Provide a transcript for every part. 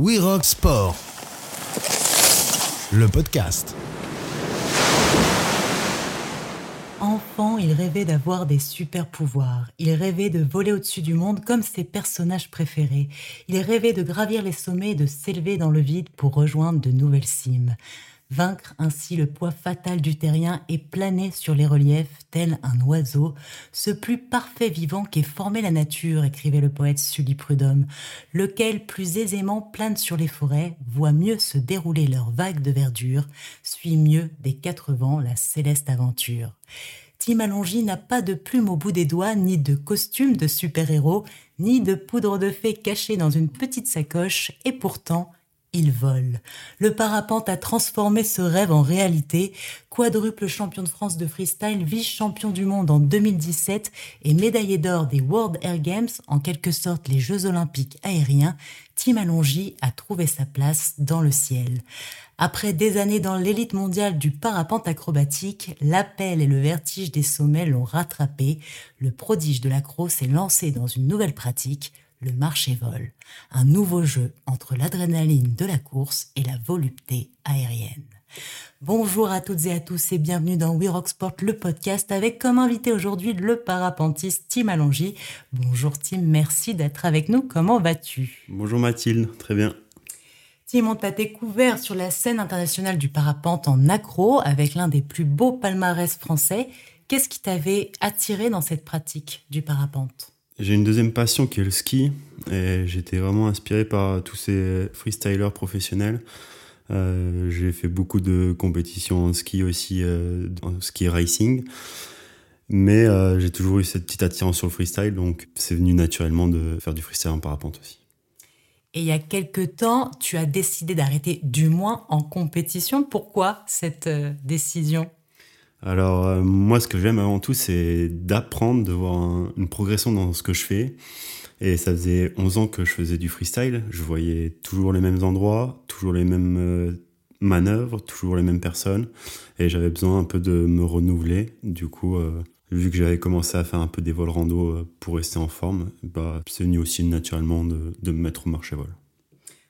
We Rock Sport, le podcast. Enfant, il rêvait d'avoir des super pouvoirs. Il rêvait de voler au-dessus du monde comme ses personnages préférés. Il rêvait de gravir les sommets et de s'élever dans le vide pour rejoindre de nouvelles cimes vaincre ainsi le poids fatal du terrien et planer sur les reliefs tel un oiseau, ce plus parfait vivant qu'ait formé la nature, écrivait le poète Sully Prudhomme, lequel plus aisément plane sur les forêts, voit mieux se dérouler leurs vagues de verdure, suit mieux des quatre vents la céleste aventure. Tim Allongy n'a pas de plume au bout des doigts, ni de costume de super-héros, ni de poudre de fée cachée dans une petite sacoche, et pourtant, il vole. Le parapente a transformé ce rêve en réalité. Quadruple champion de France de freestyle, vice-champion du monde en 2017 et médaillé d'or des World Air Games, en quelque sorte les Jeux olympiques aériens, Tim Alongi a trouvé sa place dans le ciel. Après des années dans l'élite mondiale du parapente acrobatique, l'appel et le vertige des sommets l'ont rattrapé. Le prodige de l'accro s'est lancé dans une nouvelle pratique, le marché-vol, un nouveau jeu entre l'adrénaline de la course et la volupté aérienne. Bonjour à toutes et à tous et bienvenue dans We Rock Sport, le podcast avec comme invité aujourd'hui le parapentiste Tim Allongy. Bonjour Tim, merci d'être avec nous. Comment vas-tu? Bonjour Mathilde, très bien. Tim, on t'a découvert sur la scène internationale du parapente en accro avec l'un des plus beaux palmarès français. Qu'est-ce qui t'avait attiré dans cette pratique du parapente? J'ai une deuxième passion qui est le ski j'étais vraiment inspiré par tous ces freestylers professionnels. Euh, j'ai fait beaucoup de compétitions en ski aussi, euh, en ski racing. Mais euh, j'ai toujours eu cette petite attirance sur le freestyle, donc c'est venu naturellement de faire du freestyle en parapente aussi. Et il y a quelques temps, tu as décidé d'arrêter du moins en compétition. Pourquoi cette décision? Alors euh, moi ce que j'aime avant tout c'est d'apprendre, de voir une progression dans ce que je fais. Et ça faisait 11 ans que je faisais du freestyle, je voyais toujours les mêmes endroits, toujours les mêmes euh, manœuvres, toujours les mêmes personnes. Et j'avais besoin un peu de me renouveler. Du coup, euh, vu que j'avais commencé à faire un peu des vols rando pour rester en forme, bah, c'est venu aussi naturellement de, de me mettre au marché vol.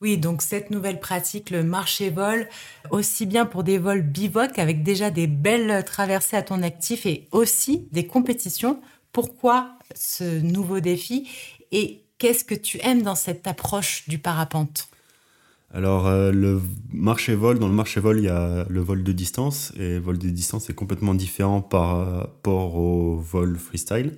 Oui, donc cette nouvelle pratique, le marché-vol, aussi bien pour des vols bivoc avec déjà des belles traversées à ton actif et aussi des compétitions. Pourquoi ce nouveau défi et qu'est-ce que tu aimes dans cette approche du parapente? Alors, euh, le marché-vol, dans le marché-vol, il y a le vol de distance, et le vol de distance est complètement différent par rapport au vol freestyle.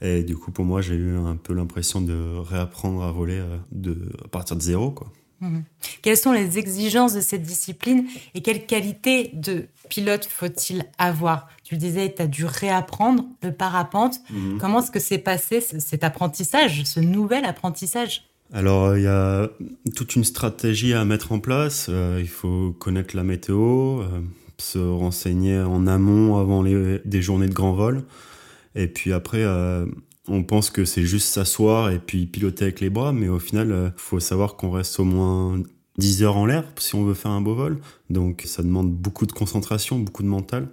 Et du coup, pour moi, j'ai eu un peu l'impression de réapprendre à voler euh, de, à partir de zéro. Quoi. Mhm. Quelles sont les exigences de cette discipline et quelle qualité de pilote faut-il avoir? Tu disais, tu as dû réapprendre le parapente. Mhm. Comment est-ce que s'est passé cet apprentissage, ce nouvel apprentissage? Alors, il y a toute une stratégie à mettre en place. Euh, il faut connaître la météo, euh, se renseigner en amont avant les, des journées de grand vol. Et puis après, euh, on pense que c'est juste s'asseoir et puis piloter avec les bras, mais au final, il euh, faut savoir qu'on reste au moins 10 heures en l'air si on veut faire un beau vol. Donc ça demande beaucoup de concentration, beaucoup de mental.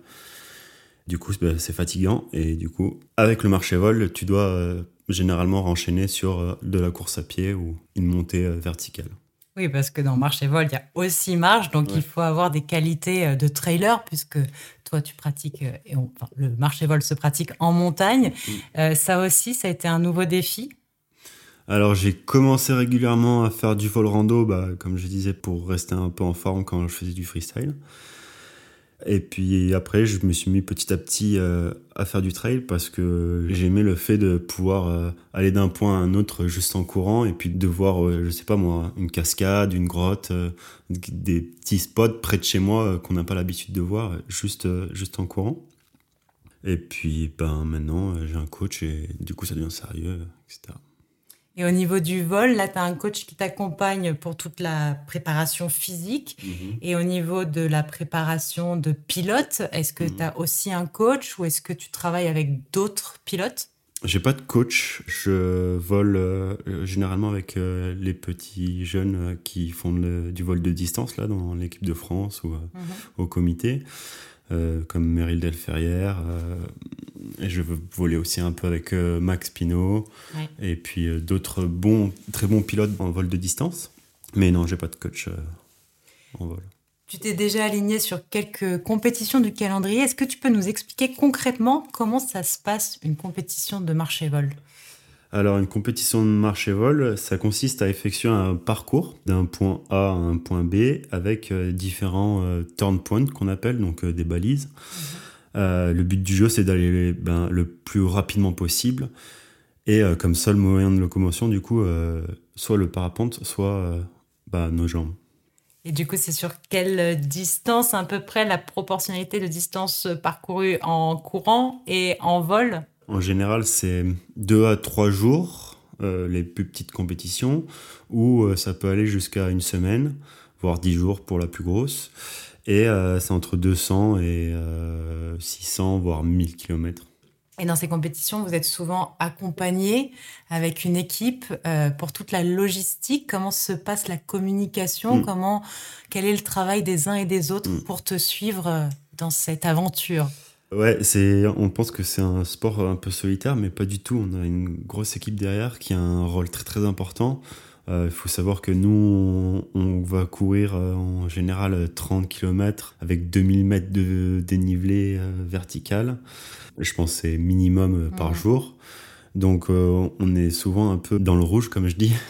Du coup, bah, c'est fatigant. Et du coup, avec le marché vol, tu dois euh, généralement renchaîner sur euh, de la course à pied ou une montée verticale. Oui, parce que dans marché vol, il y a aussi marche, donc il faut avoir des qualités de trailer, puisque toi, tu pratiques, euh, et le marché vol se pratique en montagne. Mm. Euh, ça aussi, ça a été un nouveau défi? Alors j'ai commencé régulièrement à faire du vol rando, bah, comme je disais, pour rester un peu en forme quand je faisais du freestyle. Et puis après, je me suis mis petit à petit euh, à faire du trail parce que j'aimais le fait de pouvoir euh, aller d'un point à un autre juste en courant et puis de voir, euh, je sais pas moi, une cascade, une grotte, des petits spots près de chez moi qu'on n'a pas l'habitude de voir juste, juste en courant. Et puis ben, maintenant, j'ai un coach et du coup, ça devient sérieux, etc. Et au niveau du vol, là, tu as un coach qui t'accompagne pour toute la préparation physique. Mhm. Et au niveau de la préparation de pilote, est-ce que mhm. tu as aussi un coach ou est-ce que tu travailles avec d'autres pilotes? J'ai pas de coach. Je vole euh, généralement avec euh, les petits jeunes euh, qui font du vol de distance là dans l'équipe de France ou mhm. au comité. Euh, comme Meryl Delferrière. Euh, et je veux voler aussi un peu avec euh, Max Pinot. Et puis d'autres bons, très bons pilotes en vol de distance. Mais non, j'ai pas de coach en vol. Tu t'es déjà aligné sur quelques compétitions du calendrier. Est-ce que tu peux nous expliquer concrètement comment ça se passe une compétition de marche et vol? Alors, une compétition de marche et vol, ça consiste à effectuer un parcours d'un point A à un point B avec euh, différents euh, turn points qu'on appelle, donc euh, des balises. Mhm. le but du jeu, c'est d'aller ben, le plus rapidement possible. Et comme seul moyen de locomotion, du coup, soit le parapente, soit bah, nos jambes. Et du coup, c'est sur quelle distance à peu près la proportionnalité de distance parcourue en courant et en vol? En général, c'est deux à trois jours, euh, les plus petites compétitions, ou euh, ça peut aller jusqu'à une semaine, voire dix jours pour la plus grosse. Et euh, c'est entre 200 et 600, voire 1000 km. Et dans ces compétitions, vous êtes souvent accompagné avec une équipe euh, pour toute la logistique. Comment se passe la communication? Mm. Comment quel est le travail des uns et des autres mm. pour te suivre euh, dans cette aventure? Ouais, c'est on pense que c'est un sport un peu solitaire, mais pas du tout. On a une grosse équipe derrière qui a un rôle très très important. Euh, il faut savoir que nous, on, va courir en général 30 km avec 2000 mètres de dénivelé vertical. Je pense c'est minimum euh, par jour. Donc euh, on est souvent un peu dans le rouge, comme je dis.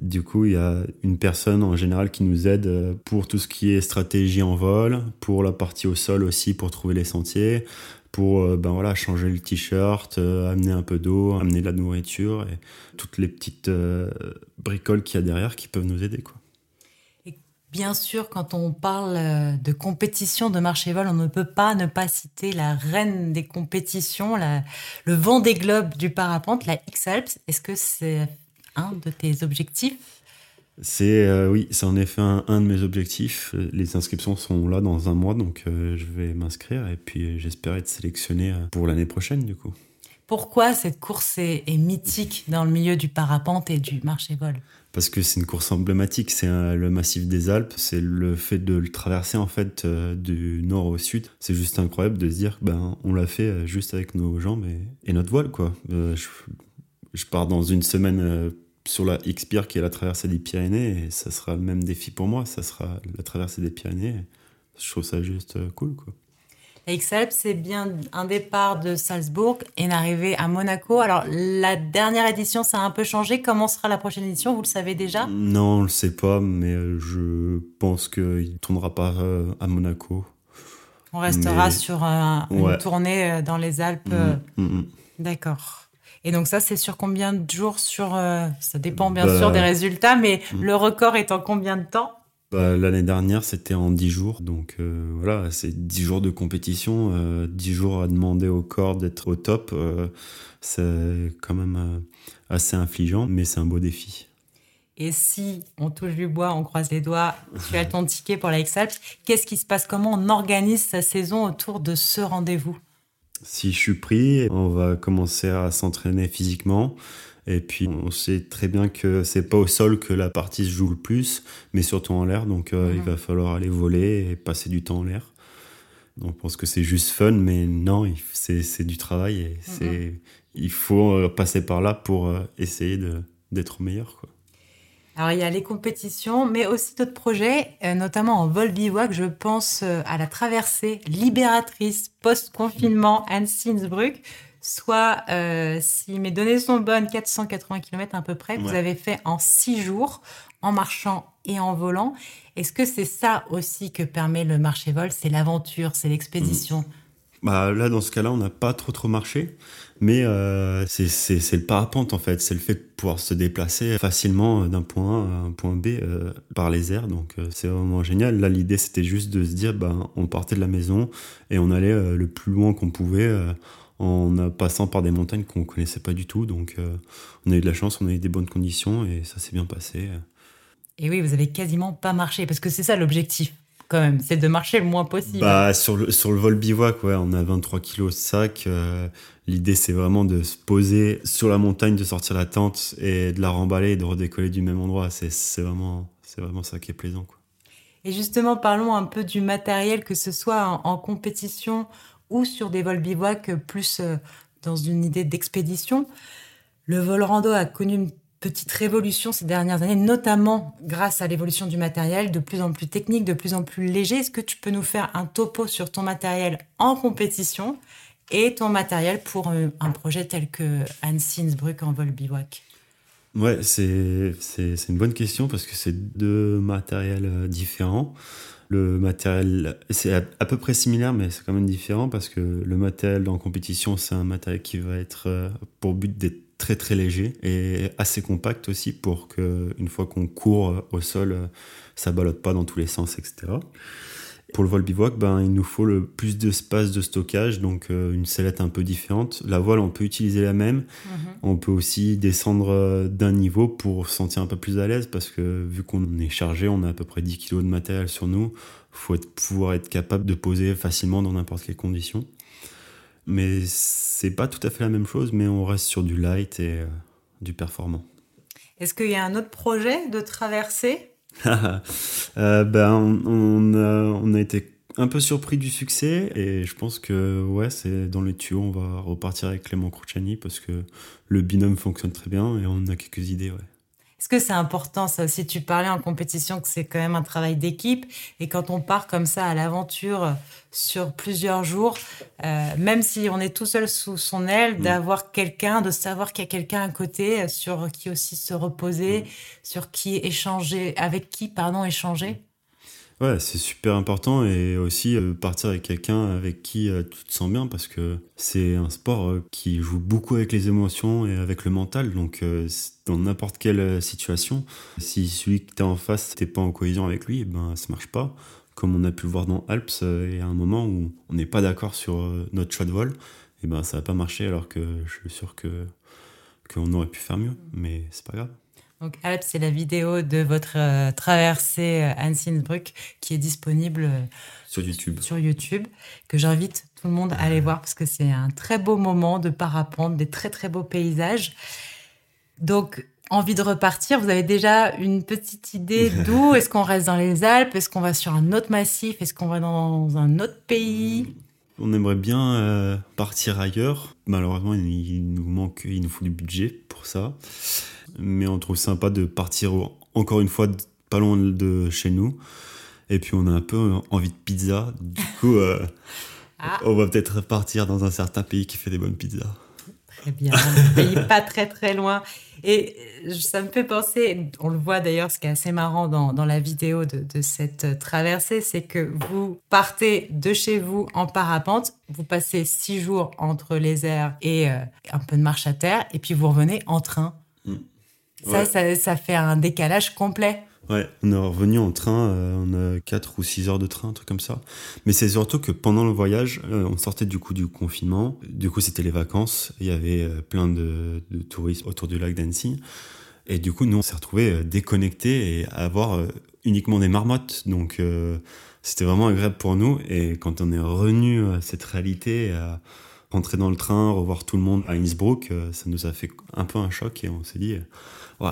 Du coup, il y a une personne en général qui nous aide euh, pour tout ce qui est stratégie en vol, pour la partie au sol aussi, pour trouver les sentiers, pour ben voilà, changer le t-shirt, amener un peu d'eau, amener de la nourriture et toutes les petites bricoles qu'il y a derrière qui peuvent nous aider. Quoi. Bien sûr, quand on parle euh, de compétition de marche vol, on ne peut pas ne pas citer la reine des compétitions, le vent des globes du parapente, la X-Alps. Est-ce que c'est un de tes objectifs? C'est euh, oui, c'est en effet un, de mes objectifs. Les inscriptions sont là dans un mois, donc euh, je vais m'inscrire et puis j'espère être sélectionné pour l'année prochaine du coup. Pourquoi cette course est, est, mythique dans le milieu du parapente et du marché vol? Parce que c'est une course emblématique, c'est le massif des Alpes, c'est le fait de le traverser en fait euh, du nord au sud. C'est juste incroyable de se dire ben on l'a fait euh, juste avec nos jambes et, notre voile quoi. Euh, je, pars dans une semaine sur la X-Pierre qui est la traversée des Pyrénées et ça sera le même défi pour moi, ça sera la traversée des Pyrénées. Je trouve ça juste cool quoi. Exalp, c'est bien un départ de Salzbourg et une arrivée à Monaco. Alors, la dernière édition, ça a un peu changé. Comment sera la prochaine édition Vous le savez déjà? Non, on le sait pas, mais euh, je pense qu'il ne tournera pas euh, à Monaco. On restera sur une tournée euh, dans les Alpes. Mm, mm, mm. D'accord. Et donc ça, c'est sur combien de jours sur Ça dépend bien bah, sûr des résultats, mais le record est en combien de temps? Bah, l'année dernière, c'était en 10 jours. Donc euh, voilà, c'est 10 jours de compétition, euh, 10 jours à demander au corps d'être au top. Euh, c'est quand même euh, assez infligeant, mais c'est un beau défi. Et si on touche du bois, on croise les doigts, tu as ton ticket pour la X-Alps, qu'est-ce qui se passe? Comment on organise sa saison autour de ce rendez-vous? Si je suis pris, on va commencer à s'entraîner physiquement. Et puis on sait très bien que c'est pas au sol que la partie se joue le plus, mais surtout en l'air. Donc euh, il va falloir aller voler et passer du temps en l'air. On pense que c'est juste fun, mais non, c'est du travail et c'est il faut euh, passer par là pour euh, essayer d'être meilleur. Quoi. Alors il y a les compétitions, mais aussi d'autres projets, notamment en vol bivouac. Je pense à la traversée libératrice post-confinement Anne-Sinsbruck soit, euh, si mes données sont bonnes, 480 km à peu près, vous avez fait en 6 jours, en marchant et en volant. Est-ce que c'est ça aussi que permet le marché-vol C'est l'aventure, c'est l'expédition? Mmh. Bah, Là, dans ce cas-là, on n'a pas trop trop marché, mais euh, c'est le parapente en fait, c'est le fait de pouvoir se déplacer facilement d'un point A à un point B euh, par les airs, donc c'est vraiment génial. Là, l'idée c'était juste de se dire, bah, on partait de la maison et on allait le plus loin qu'on pouvait en passant par des montagnes qu'on connaissait pas du tout. Donc, euh, on a eu de la chance, on a eu des bonnes conditions et ça s'est bien passé. Et oui, vous avez quasiment pas marché parce que c'est ça l'objectif quand même, c'est de marcher le moins possible. Bah, sur, le, sur le vol bivouac, ouais, on a 23 kilos de sac. Euh, l'idée, c'est vraiment de se poser sur la montagne, de sortir la tente et de la remballer et de redécoller du même endroit. C'est vraiment, vraiment ça qui est plaisant. Quoi. Et justement, parlons un peu du matériel, que ce soit en, en compétition ou sur des vols bivouac plus euh, dans une idée d'expédition. Le vol rando a connu une petite révolution ces dernières années, notamment grâce à l'évolution du matériel, de plus en plus technique, de plus en plus léger. Est-ce que tu peux nous faire un topo sur ton matériel en compétition et ton matériel pour un, projet tel que Annecy Innsbruck en vol bivouac? Ouais, c'est une bonne question parce que c'est deux matériels euh, différents. Le matériel, c'est à, peu près similaire, mais c'est quand même différent parce que le matériel en compétition, c'est un matériel qui va être euh, pour but d'être très très léger et assez compact aussi pour que une fois qu'on court euh, au sol, ça ballotte pas dans tous les sens, etc. Pour le vol bivouac, ben, il nous faut le plus d'espace de stockage, donc euh, une sellette un peu différente. La voile, on peut utiliser la même. Mhm. On peut aussi descendre euh, d'un niveau pour se sentir un peu plus à l'aise, parce que vu qu'on est chargé, on a à peu près 10 kg de matériel sur nous. Il faut être, pouvoir être capable de poser facilement dans n'importe quelle condition. Mais c'est pas tout à fait la même chose, mais on reste sur du light et euh, du performant. Est-ce qu'il y a un autre projet de traversée? Euh, ben, on, on, a, été un peu surpris du succès et je pense que ouais, c'est dans les tuyaux. On va repartir avec Clément Crouchani parce que le binôme fonctionne très bien et on a quelques idées. Ouais. Est-ce que c'est important ça aussi? Tu parlais en compétition que c'est quand même un travail d'équipe et quand on part comme ça à l'aventure sur plusieurs jours, euh, même si on est tout seul sous son aile, mm. d'avoir quelqu'un, de savoir qu'il y a quelqu'un à côté sur qui aussi se reposer, mm. sur qui échanger, avec qui pardon échanger. Ouais, c'est super important et aussi euh, partir avec quelqu'un avec qui euh, tu te sens bien parce que c'est un sport euh, qui joue beaucoup avec les émotions et avec le mental. Donc, dans n'importe quelle situation, si celui que tu en face, t'es pas en cohésion avec lui, ben ça marche pas. Comme on a pu le voir dans Alps, il y a un moment où on n'est pas d'accord sur notre choix de vol, et ben ça va pas marcher alors que je suis sûr que qu'on aurait pu faire mieux, mais c'est pas grave. Donc Alps, c'est la vidéo de votre euh, traversée euh, qui est disponible euh, sur YouTube. Sur YouTube, que j'invite tout le monde à aller voir parce que c'est un très beau moment de parapente, des très très beaux paysages. Donc envie de repartir, vous avez déjà une petite idée d'où Est-ce qu'on reste dans les Alpes? Est-ce qu'on va sur un autre massif? Est-ce qu'on va dans un autre pays? On aimerait bien partir ailleurs. Malheureusement, il nous manque, il nous faut du budget pour ça mais on trouve sympa de partir encore une fois pas loin de chez nous. Et puis on a un peu envie de pizza. Du coup, euh, ah. on va peut-être partir dans un certain pays qui fait des bonnes pizzas. Très bien, un pays pas très très loin. Et ça me fait penser, on le voit d'ailleurs, ce qui est assez marrant dans, dans la vidéo de, de cette traversée, c'est que vous partez de chez vous en parapente, vous passez six jours entre les airs et euh, un peu de marche à terre, et puis vous revenez en train. Mm. Ça, ça, fait un décalage complet. Ouais, on est revenu en train, euh, on a 4 ou 6 heures de train, un truc comme ça. Mais c'est surtout que pendant le voyage, euh, on sortait du coup du confinement. Du coup, c'était les vacances. Il y avait euh, plein de, de, touristes autour du lac d'Annecy. Et du coup, nous, on s'est retrouvés déconnectés et à avoir uniquement des marmottes. Donc, c'était vraiment agréable pour nous. Et quand on est revenu à cette réalité, à rentrer dans le train, revoir tout le monde à Innsbruck, ça nous a fait un peu un choc et on s'est dit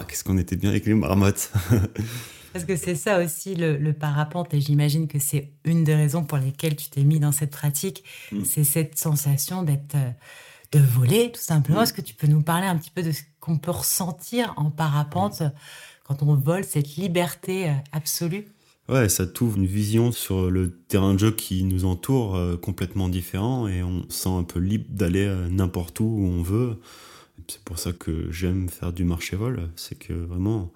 qu'est-ce qu'on était bien avec les marmottes. Parce que c'est ça aussi le, parapente, et j'imagine que c'est une des raisons pour lesquelles tu t'es mis dans cette pratique, mm. c'est cette sensation d'être, euh, de voler tout simplement. Mm. Est-ce que tu peux nous parler un petit peu de ce qu'on peut ressentir en parapente mm. quand on vole, cette liberté euh, absolue? Ouais, ça t'ouvre une vision sur le terrain de jeu qui nous entoure euh, complètement différent et on se sent un peu libre d'aller n'importe où où on veut. C'est pour ça que j'aime faire du marché-vol. C'est que vraiment,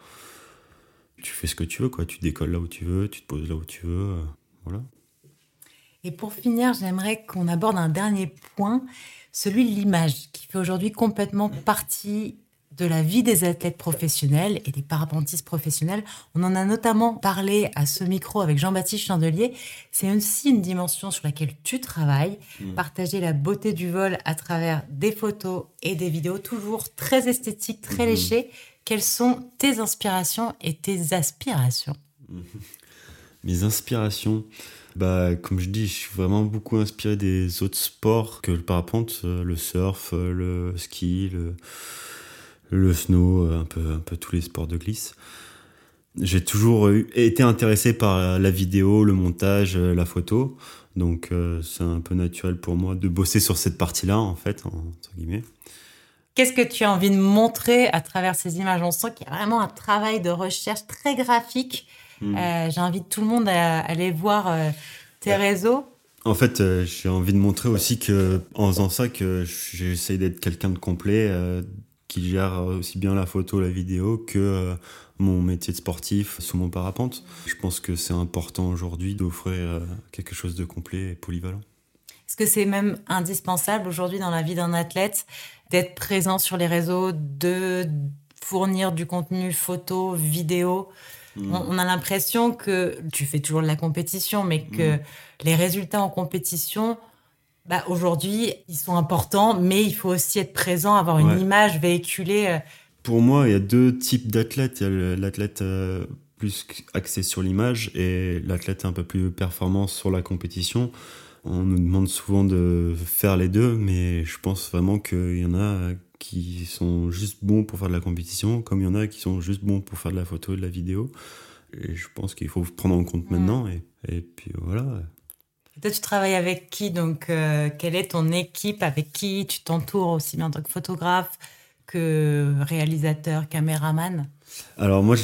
tu fais ce que tu veux, quoi. Tu décolles là où tu veux, tu te poses là où tu veux. Euh, voilà. Et pour finir, j'aimerais qu'on aborde un dernier point, celui de l'image, qui fait aujourd'hui complètement partie de la vie des athlètes professionnels et des parapentistes professionnels. On en a notamment parlé à ce micro avec Jean-Baptiste Chandelier. C'est aussi une dimension sur laquelle tu travailles, mmh. partager la beauté du vol à travers des photos et des vidéos, toujours très esthétiques, très mmh. léchées. Quelles sont tes inspirations et tes aspirations? Mmh. Mes inspirations bah, comme je dis, je suis vraiment beaucoup inspiré des autres sports que le parapente, euh, le surf, euh, le ski, le, le snow, un peu, un peu tous les sports de glisse. J'ai toujours été intéressé par la vidéo, le montage, la photo. Donc euh, c'est un peu naturel pour moi de bosser sur cette partie-là, en fait, entre guillemets. Qu'est-ce que tu as envie de montrer à travers ces images? On sent qu'il y a vraiment un travail de recherche très graphique. Hmm. Euh, j'invite tout le monde à, aller voir euh, tes réseaux. En fait, euh, j'ai envie de montrer aussi que, en faisant ça, que j'essaie d'être quelqu'un de complet, qui gère aussi bien la photo, la vidéo que mon métier de sportif sous mon parapente. Je pense que c'est important aujourd'hui d'offrir quelque chose de complet et polyvalent. Est-ce que c'est même indispensable aujourd'hui dans la vie d'un athlète d'être présent sur les réseaux, de fournir du contenu photo, vidéo? Hmm. on, a l'impression que tu fais toujours de la compétition, mais que hmm. les résultats en compétition, bah, aujourd'hui, ils sont importants, mais il faut aussi être présent, avoir une image véhiculée. Euh. Pour moi, il y a deux types d'athlètes. Il y a l'athlète euh, plus axé sur l'image et l'athlète un peu plus performant sur la compétition. On nous demande souvent de faire les deux, mais je pense vraiment qu'il y en a qui sont juste bons pour faire de la compétition, comme il y en a qui sont juste bons pour faire de la photo et de la vidéo. Et je pense qu'il faut prendre en compte maintenant. Et, et, puis voilà. Toi, tu travailles avec qui Donc, euh, quelle est ton équipe Avec qui tu t'entoures aussi bien en tant que photographe que réalisateur, caméraman? Alors moi,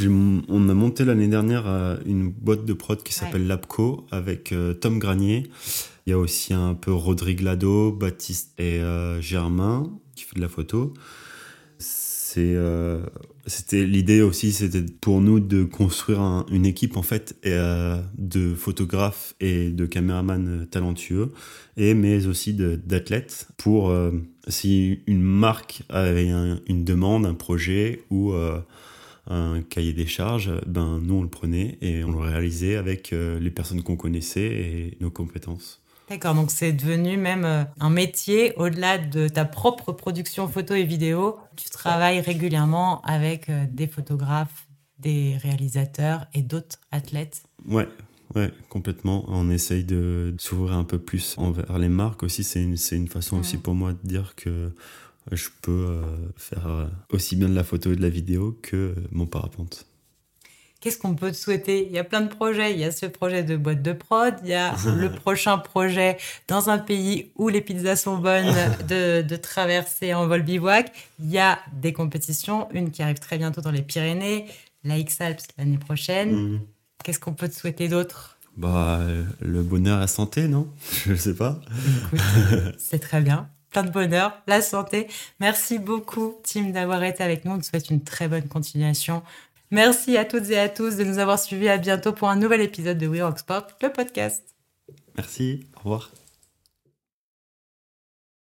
on a monté l'année dernière euh, une boîte de prod qui s'appelle Labco avec euh, Tom Granier. Il y a aussi un peu Rodrigue Lado, Baptiste et euh, Germain qui fait de la photo. C'est, c'était l'idée aussi, c'était pour nous de construire une équipe en fait de photographes et de caméramans talentueux, et mais aussi d'athlètes pour si une marque avait une demande, un projet ou un cahier des charges, ben nous on le prenait et on le réalisait avec euh, les personnes qu'on connaissait et nos compétences. D'accord, donc c'est devenu même euh, un métier au-delà de ta propre production photo et vidéo. Tu travailles régulièrement avec euh, des photographes, des réalisateurs et d'autres athlètes. Ouais, Ouais, complètement. On essaye de s'ouvrir un peu plus envers les marques aussi. C'est une, une, façon aussi pour moi de dire que je peux euh, faire euh, aussi bien de la photo et de la vidéo que euh, mon parapente. Qu'est-ce qu'on peut te souhaiter? Il y a plein de projets. Il y a ce projet de boîte de prod. Il y a le prochain projet dans un pays où les pizzas sont bonnes de, de traverser en vol bivouac. Il y a des compétitions. Une qui arrive très bientôt dans les Pyrénées, la X-Alps l'année prochaine. Mhm. Qu'est-ce qu'on peut te souhaiter d'autre? Bah, le bonheur, la santé, non? Je ne sais pas. c'est très bien plein de bonheur, la santé. Merci beaucoup, Tim, d'avoir été avec nous. On te souhaite une très bonne continuation. Merci à toutes et à tous de nous avoir suivis. À bientôt pour un nouvel épisode de We Rock Sport, le podcast. Merci. Au revoir.